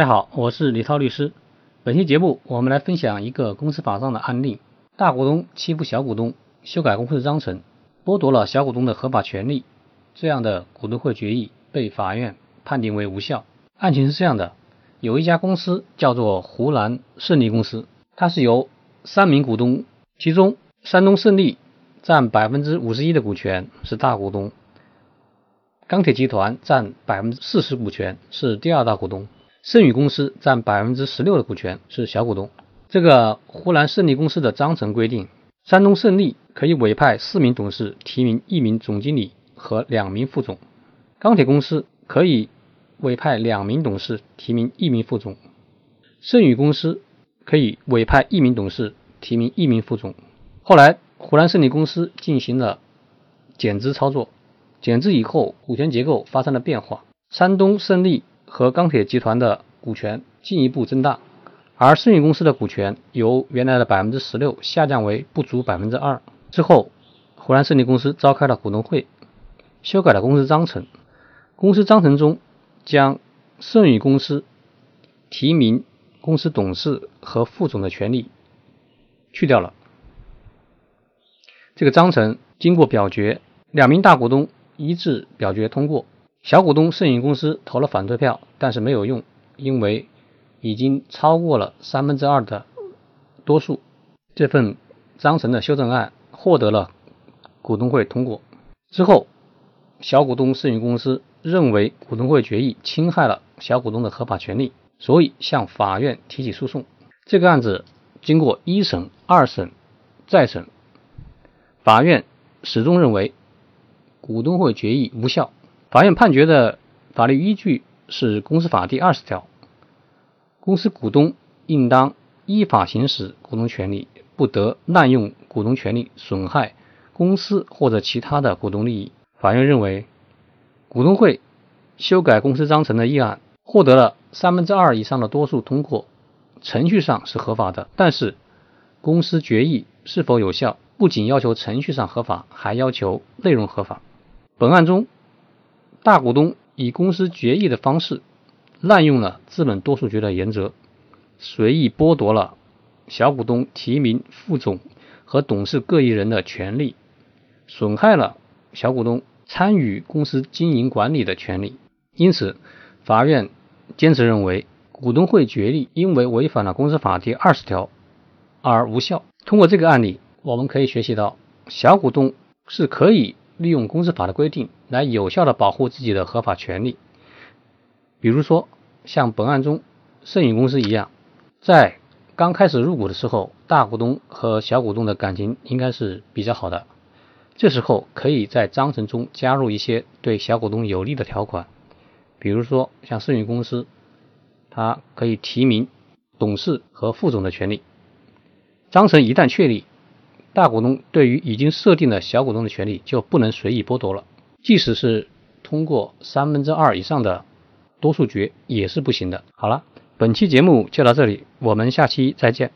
大家好，我是李涛律师。本期节目我们来分享一个公司法上的案例：大股东欺负小股东，修改公司章程，剥夺了小股东的合法权利，这样的股东会决议被法院判定为无效。案情是这样的：有一家公司叫做湖南胜利公司，它是由三名股东，其中山东胜利占百分之五十一的股权是大股东。钢铁集团占百分之四十股权，是第二大股东；盛宇公司占百分之十六的股权，是小股东。这个湖南胜利公司的章程规定，山东胜利可以委派四名董事提名一名总经理和两名副总；钢铁公司可以委派两名董事提名一名副总；盛宇公司可以委派一名董事提名一名副总。后来，湖南胜利公司进行了减资操作。减资以后，股权结构发生了变化，山东胜利和钢铁集团的股权进一步增大，而盛宇公司的股权由原来的百分之十六下降为不足百分之二。之后，湖南胜利公司召开了股东会，修改了公司章程。公司章程中将盛宇公司提名公司董事和副总的权利去掉了。这个章程经过表决，两名大股东。一致表决通过，小股东盛宇公司投了反对票，但是没有用，因为已经超过了三分之二的多数。这份章程的修正案获得了股东会通过之后，小股东盛宇公司认为股东会决议侵害了小股东的合法权利，所以向法院提起诉讼。这个案子经过一审、二审、再审，法院始终认为。股东会决议无效。法院判决的法律依据是《公司法》第二十条，公司股东应当依法行使股东权利，不得滥用股东权利损害公司或者其他的股东利益。法院认为，股东会修改公司章程的议案获得了三分之二以上的多数通过，程序上是合法的。但是，公司决议是否有效，不仅要求程序上合法，还要求内容合法。本案中，大股东以公司决议的方式滥用了资本多数决的原则，随意剥夺了小股东提名副总和董事各一人的权利，损害了小股东参与公司经营管理的权利。因此，法院坚持认为，股东会决议因为违反了公司法第二十条而无效。通过这个案例，我们可以学习到，小股东是可以。利用公司法的规定来有效的保护自己的合法权利，比如说像本案中盛宇公司一样，在刚开始入股的时候，大股东和小股东的感情应该是比较好的，这时候可以在章程中加入一些对小股东有利的条款，比如说像盛宇公司，它可以提名董事和副总的权利，章程一旦确立。大股东对于已经设定的小股东的权利就不能随意剥夺了，即使是通过三分之二以上的多数决也是不行的。好了，本期节目就到这里，我们下期再见。